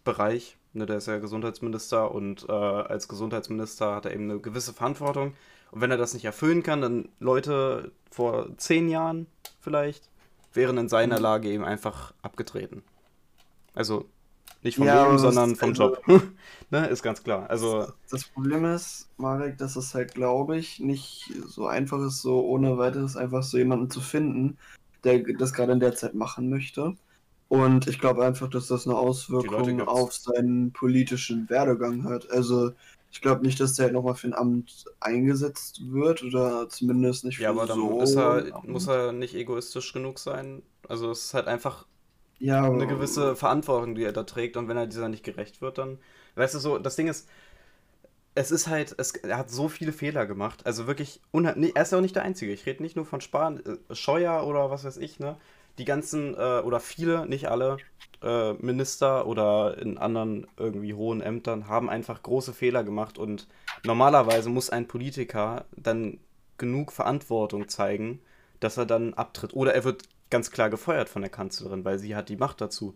Bereich. Ne, der ist ja Gesundheitsminister und äh, als Gesundheitsminister hat er eben eine gewisse Verantwortung. Und wenn er das nicht erfüllen kann, dann Leute vor zehn Jahren vielleicht wären in seiner mhm. Lage eben einfach abgetreten. Also nicht vom ja, Leben, sondern vom also, Job. [laughs] ne, ist ganz klar. Also das Problem ist, Marek, dass es halt, glaube ich, nicht so einfach ist, so ohne weiteres einfach so jemanden zu finden, der das gerade in der Zeit machen möchte. Und ich glaube einfach, dass das eine Auswirkung auf seinen politischen Werdegang hat. Also ich glaube nicht, dass der nochmal für ein Amt eingesetzt wird oder zumindest nicht für Ja, aber dann so muss er, muss er nicht egoistisch genug sein. Also es ist halt einfach ja, eine gewisse Verantwortung, die er da trägt und wenn er dieser nicht gerecht wird, dann, weißt du so, das Ding ist, es ist halt, es, er hat so viele Fehler gemacht. Also wirklich, er ist ja auch nicht der Einzige. Ich rede nicht nur von Spahn, äh, Scheuer oder was weiß ich, ne? die ganzen, äh, oder viele, nicht alle, äh, Minister oder in anderen irgendwie hohen Ämtern haben einfach große Fehler gemacht und normalerweise muss ein Politiker dann genug Verantwortung zeigen, dass er dann abtritt. Oder er wird ganz klar gefeuert von der Kanzlerin, weil sie hat die Macht dazu.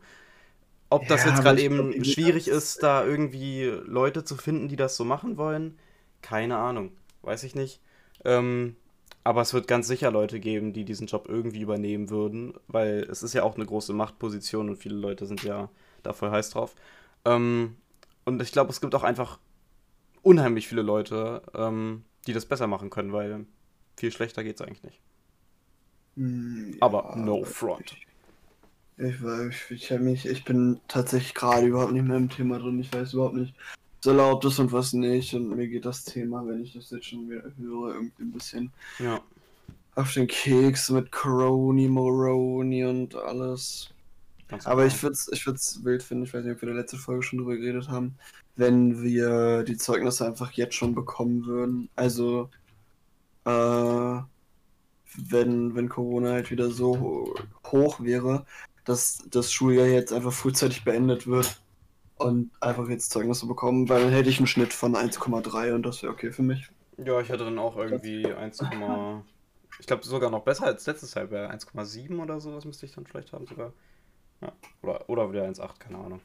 Ob das ja, jetzt gerade eben schwierig ist, da irgendwie Leute zu finden, die das so machen wollen, keine Ahnung. Weiß ich nicht. Ähm, aber es wird ganz sicher Leute geben, die diesen Job irgendwie übernehmen würden, weil es ist ja auch eine große Machtposition und viele Leute sind ja da voll heiß drauf. Ähm, und ich glaube, es gibt auch einfach unheimlich viele Leute, ähm, die das besser machen können, weil viel schlechter geht es eigentlich nicht. Hm, ja, aber no front. Ich, ich, ich, mich, ich bin tatsächlich gerade überhaupt nicht mehr im Thema drin. Ich weiß überhaupt nicht, was erlaubt ist und was nicht. Und mir geht das Thema, wenn ich das jetzt schon wieder höre, irgendwie ein bisschen ja. auf den Keks mit Coroni, Moroni und alles. Ganz Aber ich würde es ich würd's wild finden, ich weiß nicht, ob wir in der letzten Folge schon drüber geredet haben, wenn wir die Zeugnisse einfach jetzt schon bekommen würden. Also, äh, wenn, wenn Corona halt wieder so hoch wäre, dass das Schuljahr jetzt einfach frühzeitig beendet wird und einfach jetzt Zeugnisse bekommen, weil dann hätte ich einen Schnitt von 1,3 und das wäre okay für mich. Ja, ich hätte dann auch irgendwie 1, [laughs] ich glaube sogar noch besser als letztes Jahr, wäre 1,7 oder so, das müsste ich dann vielleicht haben sogar. Ja, oder, oder wieder 1,8, keine Ahnung.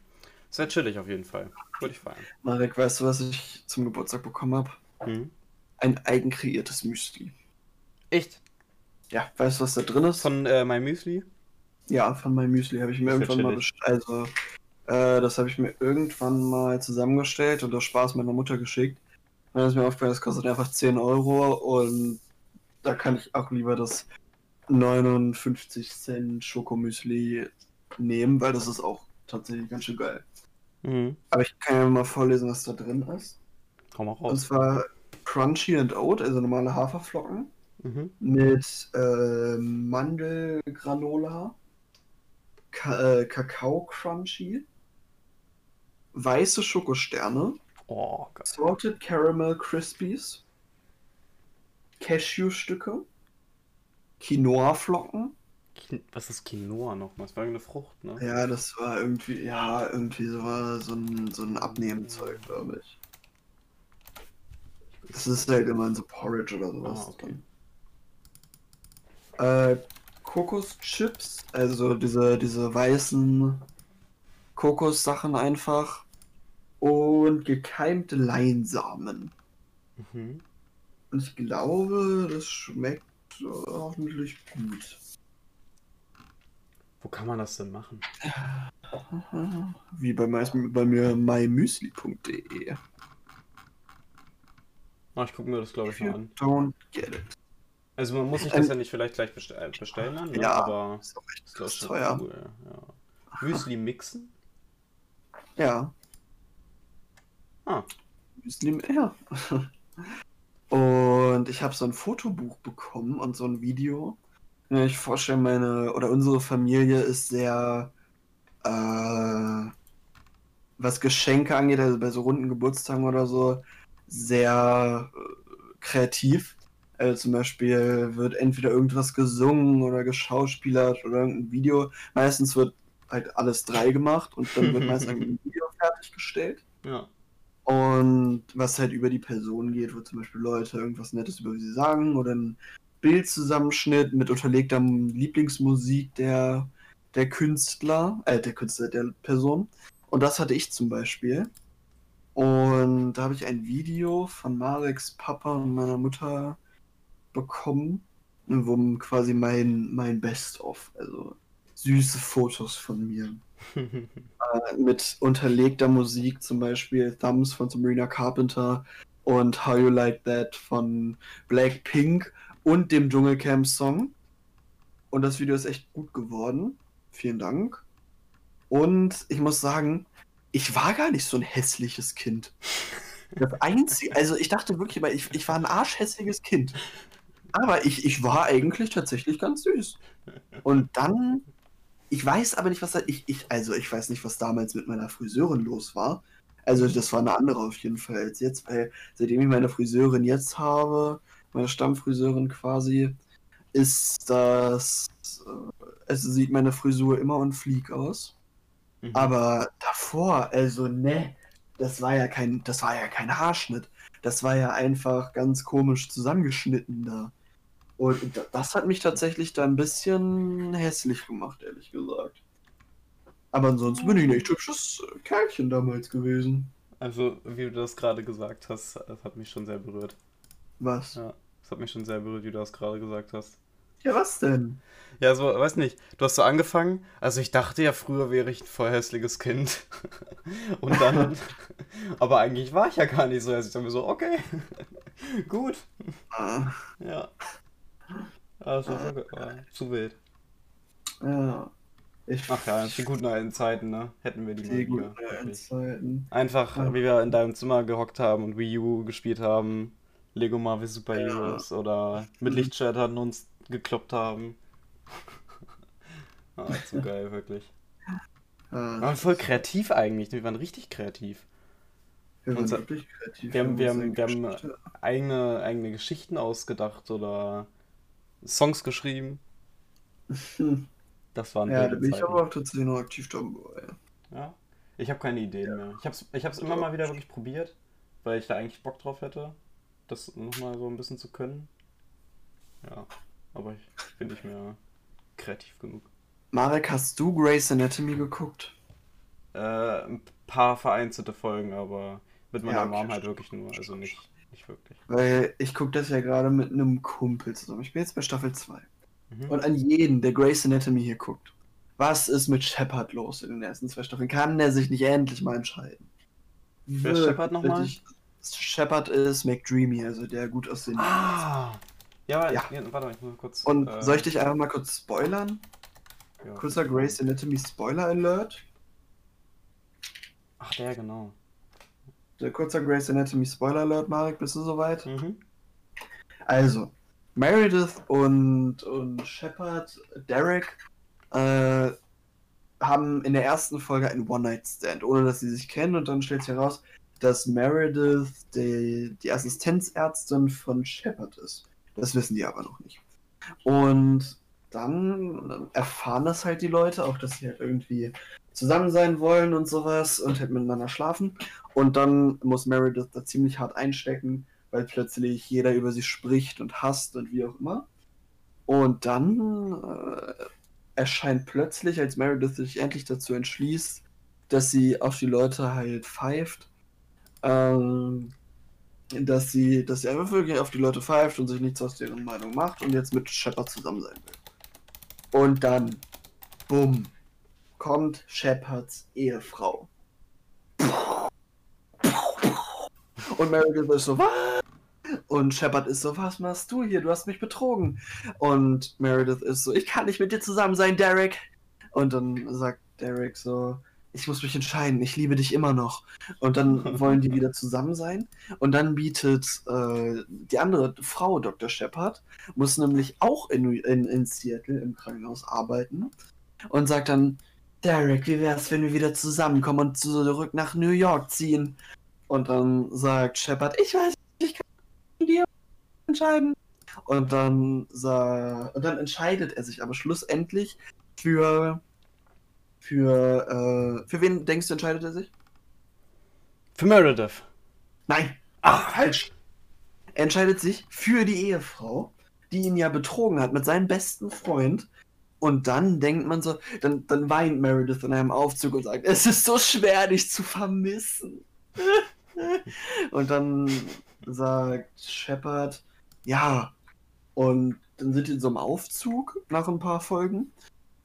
Wäre chillig auf jeden Fall. Würde ich feiern. Marek, weißt du, was ich zum Geburtstag bekommen habe? Hm? Ein eigenkreiertes Müsli. Echt? Ja, weißt du, was da drin ist? Von äh, My Müsli? Ja, von My Müsli habe ich mir irgendwann mal. Also, äh, das habe ich mir irgendwann mal zusammengestellt und aus Spaß meiner Mutter geschickt. Und dann ist mir aufgefallen, das kostet einfach 10 Euro und da kann ich auch lieber das 59 Cent Schokomüsli nehmen, weil das ist auch tatsächlich ganz schön geil. Mhm. Aber ich kann ja mal vorlesen, was da drin ist. Komm mal raus. Und zwar Crunchy and Oat, also normale Haferflocken. Mhm. Mit äh, Mandelgranola, Ka äh, Kakao Crunchy, weiße Schokosterne, oh, Salted Caramel Crispies, Cashewstücke, Quinoa-Flocken. Was ist Quinoa noch? Das war irgendeine Frucht, ne? Ja, das war irgendwie, ja, irgendwie so, war so ein, so ein Abnehmenzeug, glaube ich. Das ist halt immer in so Porridge oder sowas. Ah, okay. Äh, Kokoschips, also diese, diese weißen Kokossachen einfach. Und gekeimte Leinsamen. Mhm. Und ich glaube, das schmeckt hoffentlich gut. Wo kann man das denn machen? Wie bei, bei mir mymüsli.de. Ah, ich gucke mir das glaube ich mal an. Don't get it. Also man muss sich das ähm, ja nicht vielleicht gleich bestellen, bestellen dann, ne? ja, aber ist auch echt ist teuer. Cool, ja. Müsli mixen? Ja. Ah. Müsli, ja. [laughs] und ich habe so ein Fotobuch bekommen und so ein Video. Ich vorstelle, meine oder unsere Familie ist sehr, äh, was Geschenke angeht, also bei so runden Geburtstagen oder so, sehr äh, kreativ. Also zum Beispiel wird entweder irgendwas gesungen oder geschauspielert oder irgendein Video. Meistens wird halt alles drei gemacht und dann wird meistens ein [laughs] Video fertiggestellt. Ja. Und was halt über die Person geht, wo zum Beispiel Leute irgendwas Nettes über sie sagen oder ein Bildzusammenschnitt mit unterlegter Lieblingsmusik der, der Künstler, äh, der Künstler, der Person. Und das hatte ich zum Beispiel. Und da habe ich ein Video von Mareks Papa und meiner Mutter bekommen, wo quasi mein, mein Best-of, also süße Fotos von mir. [laughs] äh, mit unterlegter Musik, zum Beispiel Thumbs von Sabrina Carpenter und How You Like That von Blackpink und dem Dschungelcamp-Song. Und das Video ist echt gut geworden. Vielen Dank. Und ich muss sagen, ich war gar nicht so ein hässliches Kind. [laughs] Das einzige, also ich dachte wirklich, ich, ich war ein arschhässliches Kind. Aber ich, ich war eigentlich tatsächlich ganz süß. Und dann, ich weiß aber nicht, was da, ich, ich, also ich weiß nicht, was damals mit meiner Friseurin los war. Also das war eine andere auf jeden Fall als jetzt, weil seitdem ich meine Friseurin jetzt habe, meine Stammfriseurin quasi, ist das, also sieht meine Frisur immer on fleek aus. Mhm. Aber davor, also ne, das war ja kein, das war ja kein Haarschnitt. Das war ja einfach ganz komisch zusammengeschnitten da. Und das hat mich tatsächlich da ein bisschen hässlich gemacht, ehrlich gesagt. Aber ansonsten bin ich ein echt hübsches Kerlchen damals gewesen. Also, wie du das gerade gesagt hast, das hat mich schon sehr berührt. Was? Ja, das hat mich schon sehr berührt, wie du das gerade gesagt hast. Ja, was denn? Ja, so, weiß nicht. Du hast so angefangen. Also, ich dachte ja, früher wäre ich ein voll hässliches Kind. [laughs] Und dann. [laughs] aber eigentlich war ich ja gar nicht so hässlich. Dann mir so, okay. [laughs] Gut. Ah. Ja. Also, war zu wild. Ja. Ich Ach ja, die guten alten Zeiten, ne? Hätten wir die, die guten alten Zeiten. Einfach, ja. wie wir in deinem Zimmer gehockt haben und Wii U gespielt haben, Lego Marvel Super Heroes ja. oder mit mhm. Lichtschwertern uns gekloppt haben. [laughs] ah, zu geil, wirklich. Ja, Aber voll kreativ eigentlich, wir waren richtig kreativ. Wir waren wirklich kreativ. Wir haben, wir haben, wir haben eigene, eigene Geschichten ausgedacht oder Songs geschrieben. Das waren [laughs] Ja, da bin ich aber auch tatsächlich noch aktiv dabei. Ja. Ich habe keine Ideen ja. mehr. Ich habe es ich hab's immer mal wieder wirklich probiert, weil ich da eigentlich Bock drauf hätte, das nochmal so ein bisschen zu können. Ja, aber ich bin nicht mehr kreativ genug. Marek, hast du Grey's Anatomy geguckt? Äh, ein paar vereinzelte Folgen, aber mit meiner ja, okay. Mom halt wirklich nur, also nicht, nicht wirklich. Weil ich gucke das ja gerade mit einem Kumpel zusammen. Ich bin jetzt bei Staffel 2. Mhm. Und an jeden, der Grey's Anatomy hier guckt. Was ist mit Shepard los in den ersten zwei Staffeln? Kann der sich nicht endlich mal entscheiden? Wer ist Shepard nochmal? Shepard ist McDreamy, also der gut aussehende. Ah! Ja, ja. Ich, warte mal, ich muss kurz. Und äh... soll ich dich einfach mal kurz spoilern? Ja. Kurzer Grey's Anatomy Spoiler Alert. Ach, der, genau. Der kurzer Grey's Anatomy Spoiler Alert, Marek, bist du soweit? Mhm. Also, Meredith und, und Shepard, Derek, äh, haben in der ersten Folge einen One-Night-Stand, ohne dass sie sich kennen. Und dann stellt sich heraus, dass Meredith die, die Assistenzärztin von Shepard ist. Das wissen die aber noch nicht. Und dann erfahren das halt die Leute, auch dass sie halt irgendwie zusammen sein wollen und sowas und halt miteinander schlafen. Und dann muss Meredith da ziemlich hart einstecken, weil plötzlich jeder über sie spricht und hasst und wie auch immer. Und dann äh, erscheint plötzlich, als Meredith sich endlich dazu entschließt, dass sie auf die Leute halt pfeift, ähm, dass sie, dass sie einfach wirklich auf die Leute pfeift und sich nichts aus deren Meinung macht und jetzt mit Shepard zusammen sein will. Und dann, bumm, kommt Shepards Ehefrau. Und Meredith ist so, was? Und Shepard ist so, was machst du hier? Du hast mich betrogen. Und Meredith ist so, ich kann nicht mit dir zusammen sein, Derek. Und dann sagt Derek so, ich muss mich entscheiden, ich liebe dich immer noch. Und dann [laughs] wollen die wieder zusammen sein. Und dann bietet äh, die andere Frau, Dr. Shepard, muss nämlich auch in, in, in Seattle im Krankenhaus arbeiten. Und sagt dann, Derek, wie wär's, wenn wir wieder zusammenkommen und zurück nach New York ziehen? Und dann sagt Shepard, ich weiß, ich kann dir entscheiden. Und dann, und dann entscheidet er sich aber schlussendlich für. Für. Äh, für wen denkst du, entscheidet er sich? Für Meredith. Nein. Ach, falsch. Er entscheidet sich für die Ehefrau, die ihn ja betrogen hat mit seinem besten Freund. Und dann denkt man so, dann, dann weint Meredith in einem Aufzug und sagt, es ist so schwer, dich zu vermissen. [laughs] und dann sagt Shepard, ja. Und dann sind die in so einem Aufzug nach ein paar Folgen.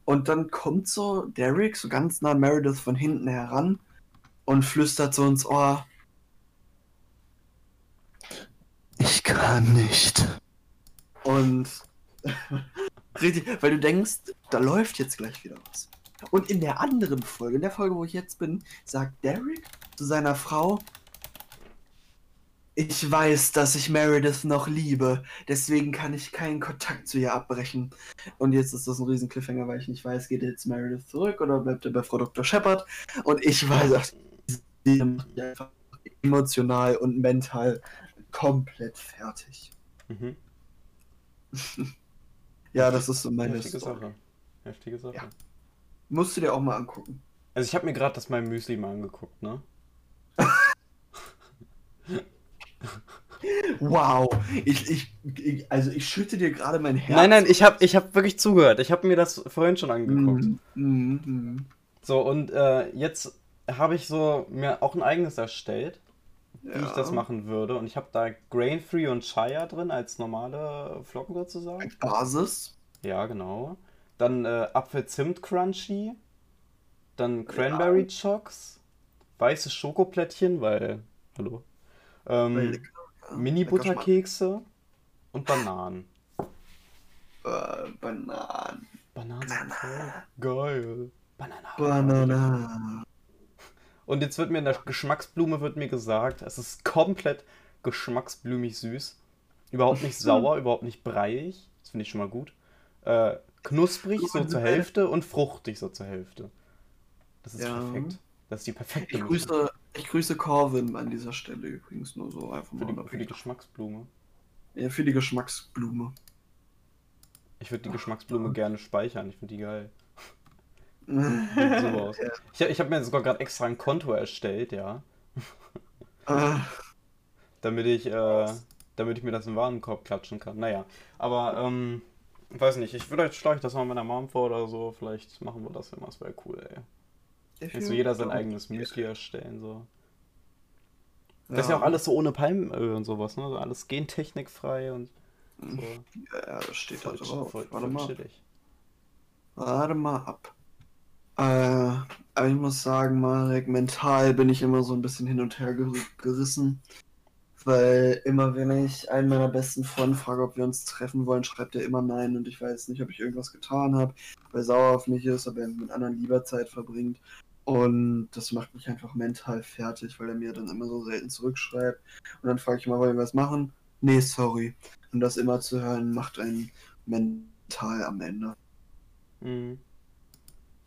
Und dann kommt so Derek so ganz nah Meredith von hinten heran und flüstert so ins Ohr. Ich kann nicht. Und [laughs] richtig, weil du denkst, da läuft jetzt gleich wieder was. Und in der anderen Folge, in der Folge, wo ich jetzt bin, sagt Derek zu seiner Frau, ich weiß, dass ich Meredith noch liebe, deswegen kann ich keinen Kontakt zu ihr abbrechen. Und jetzt ist das ein riesen Cliffhanger, weil ich nicht weiß, geht jetzt Meredith zurück oder bleibt er bei Frau Dr. Shepard? Und ich weiß, sie macht einfach emotional und mental komplett fertig. Mhm. [laughs] ja, das ist so meine Sache. Heftige Sache. Ja. Musst du dir auch mal angucken. Also ich habe mir gerade das mein Müsli mal angeguckt, ne? [laughs] wow, ich, ich, ich, also ich schütte dir gerade mein Herz. Nein, nein, ich habe ich hab wirklich zugehört. Ich habe mir das vorhin schon angeguckt. Mm, mm, mm. So, und äh, jetzt habe ich so mir auch ein eigenes erstellt, wie ja. ich das machen würde. Und ich habe da Grain Free und Shire drin als normale Flocken sozusagen. Als Basis. Ja, genau. Dann äh, Apfel-Zimt Crunchy. Dann Cranberry Chocks. Weiße Schokoplättchen, weil. Hallo. Ähm, Mini-Butterkekse und Bananen. Äh, Bananen. Bananen toll. Geil. Banana. Banana. Und jetzt wird mir in der Geschmacksblume wird mir gesagt, es ist komplett geschmacksblümig süß. Überhaupt nicht [laughs] sauer, überhaupt nicht breiig. Das finde ich schon mal gut. Äh, knusprig so zur Hälfte und fruchtig so zur Hälfte. Das ist ja. perfekt. Das ist die perfekte ich grüße, ich grüße Corvin an dieser Stelle übrigens nur so einfach für mal. Die, für die Geschmacksblume. Ja, für die Geschmacksblume. Ich würde die Geschmacksblume gerne speichern, ich finde die geil. So [laughs] aus. Ich, ich habe mir sogar gerade extra ein Konto erstellt, ja. Ah. damit ich, äh, damit ich mir das im Warenkorb klatschen kann. Naja, aber ähm, weiß nicht, ich vielleicht schlage ich das mal meiner Mom vor oder so. Vielleicht machen wir das immer, das wäre cool, ey. Jetzt so jeder sein eigenes Müsli erstellen, so. Das ja. ist ja auch alles so ohne Palmöl und sowas, ne? alles gentechnikfrei und so. Ja, das steht voll da drauf. Voll, Warte mal. Chillig. Warte mal ab. Äh, aber ich muss sagen, Marek, mental bin ich immer so ein bisschen hin und her ger gerissen. Weil immer, wenn ich einen meiner besten Freunde frage, ob wir uns treffen wollen, schreibt er immer nein und ich weiß nicht, ob ich irgendwas getan habe, weil er sauer auf mich ist, ob er mit anderen lieber Zeit verbringt. Und das macht mich einfach mental fertig, weil er mir dann immer so selten zurückschreibt. Und dann frage ich mal, wollen wir was machen? Nee, sorry. Und das immer zu hören, macht einen mental am Ende. Mhm.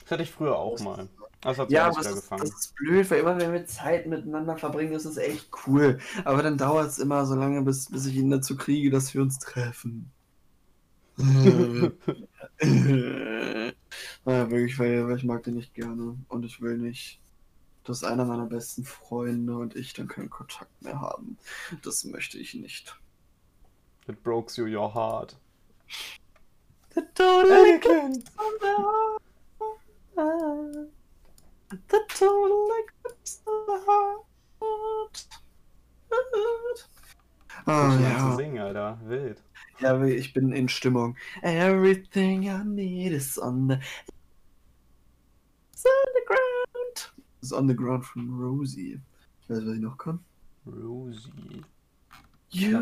Das hatte ich früher auch mal. Das hat ja, aber das, ist, das ist blöd, weil immer wenn wir Zeit miteinander verbringen, ist es echt cool. Aber dann dauert es immer so lange, bis, bis ich ihn dazu kriege, dass wir uns treffen. naja, [laughs] wirklich, weil, weil ich mag den nicht gerne. Und ich will nicht, dass einer meiner besten Freunde und ich dann keinen Kontakt mehr haben. Das möchte ich nicht. It broke you your heart. The totally of the total eclipse of the heart. Oh, ja. zu singen, Alter. Wild. Ja, ich bin in Stimmung. Everything I need is on the It's on the ground. It's on the ground von Rosie. Ich weiß, was ich noch kann. Rosie. You ja.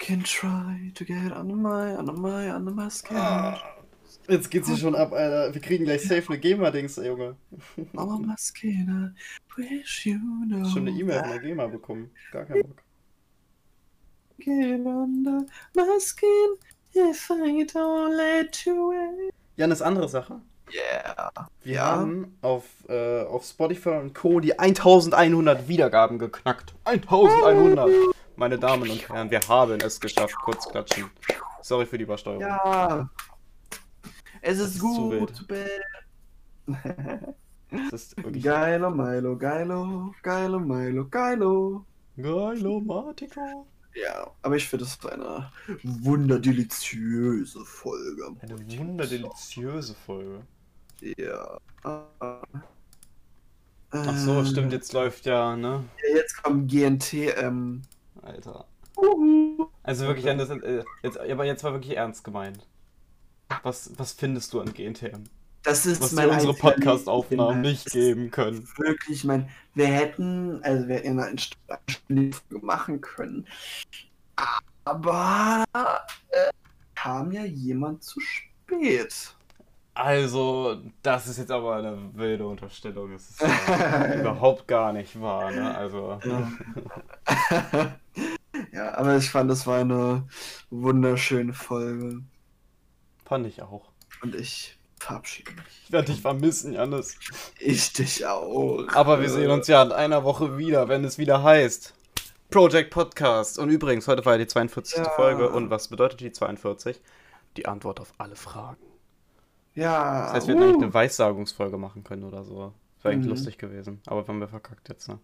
can try to get under my, under my, under my skin. Ah, jetzt geht's hier schon ab, Alter. Wir kriegen gleich safe eine GEMA-Dings, Junge. Skin, I wish you know. Schon eine E-Mail von der GEMA bekommen. Gar kein Bock. Get under my skin if I don't let you in. Ja, eine andere Sache. Yeah. Wir ja. haben auf, äh, auf Spotify und Co. die 1100 Wiedergaben geknackt. 1100! Meine Damen und Herren, wir haben es geschafft. Kurz klatschen. Sorry für die Übersteuerung. Ja. Es ist, ist gut. es ist wirklich. [laughs] Geilo Milo, geilo, geilo Milo, geilo. Geilo Matico. Ja, aber ich finde, das war eine wunderdeliziöse Folge. Eine wunderdeliziöse Folge. Ja. Ach so, ähm, stimmt, jetzt läuft ja, ne? Ja, jetzt kommt GNT, ähm. Alter. Also wirklich, das, äh, jetzt, aber jetzt war wirklich ernst gemeint. Was, was findest du an GNTM? Das ist was mein wir unsere Podcast-Aufnahmen nicht geben können. Wirklich, mein, wir hätten, also wir hätten eine Stunde machen können. Aber äh, kam ja jemand zu spät. Also, das ist jetzt aber eine wilde Unterstellung. Das ist ja [laughs] überhaupt gar nicht wahr, ne? Also. Ja. [laughs] ja, aber ich fand, das war eine wunderschöne Folge. Fand ich auch. Und ich verabschiede mich. Ich werde dich vermissen, Janis. Ich dich auch. Aber wir sehen uns ja in einer Woche wieder, wenn es wieder heißt. Project Podcast. Und übrigens, heute war ja die 42. Ja. Folge. Und was bedeutet die 42? Die Antwort auf alle Fragen. Ja. Das heißt, wir hätten eigentlich eine Weissagungsfolge machen können oder so. Wäre eigentlich mhm. lustig gewesen. Aber haben wir verkackt jetzt, ne?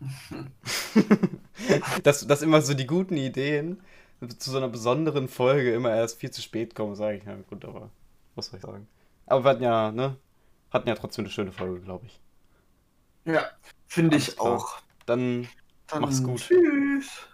[laughs] [laughs] dass, dass immer so die guten Ideen zu so einer besonderen Folge immer erst viel zu spät kommen, sage ich. Ja, gut, aber was soll ich sagen? Aber wir hatten ja, ne? Hatten ja trotzdem eine schöne Folge, glaube ich. Ja, finde ich auch. Dann, Dann mach's gut. Tschüss.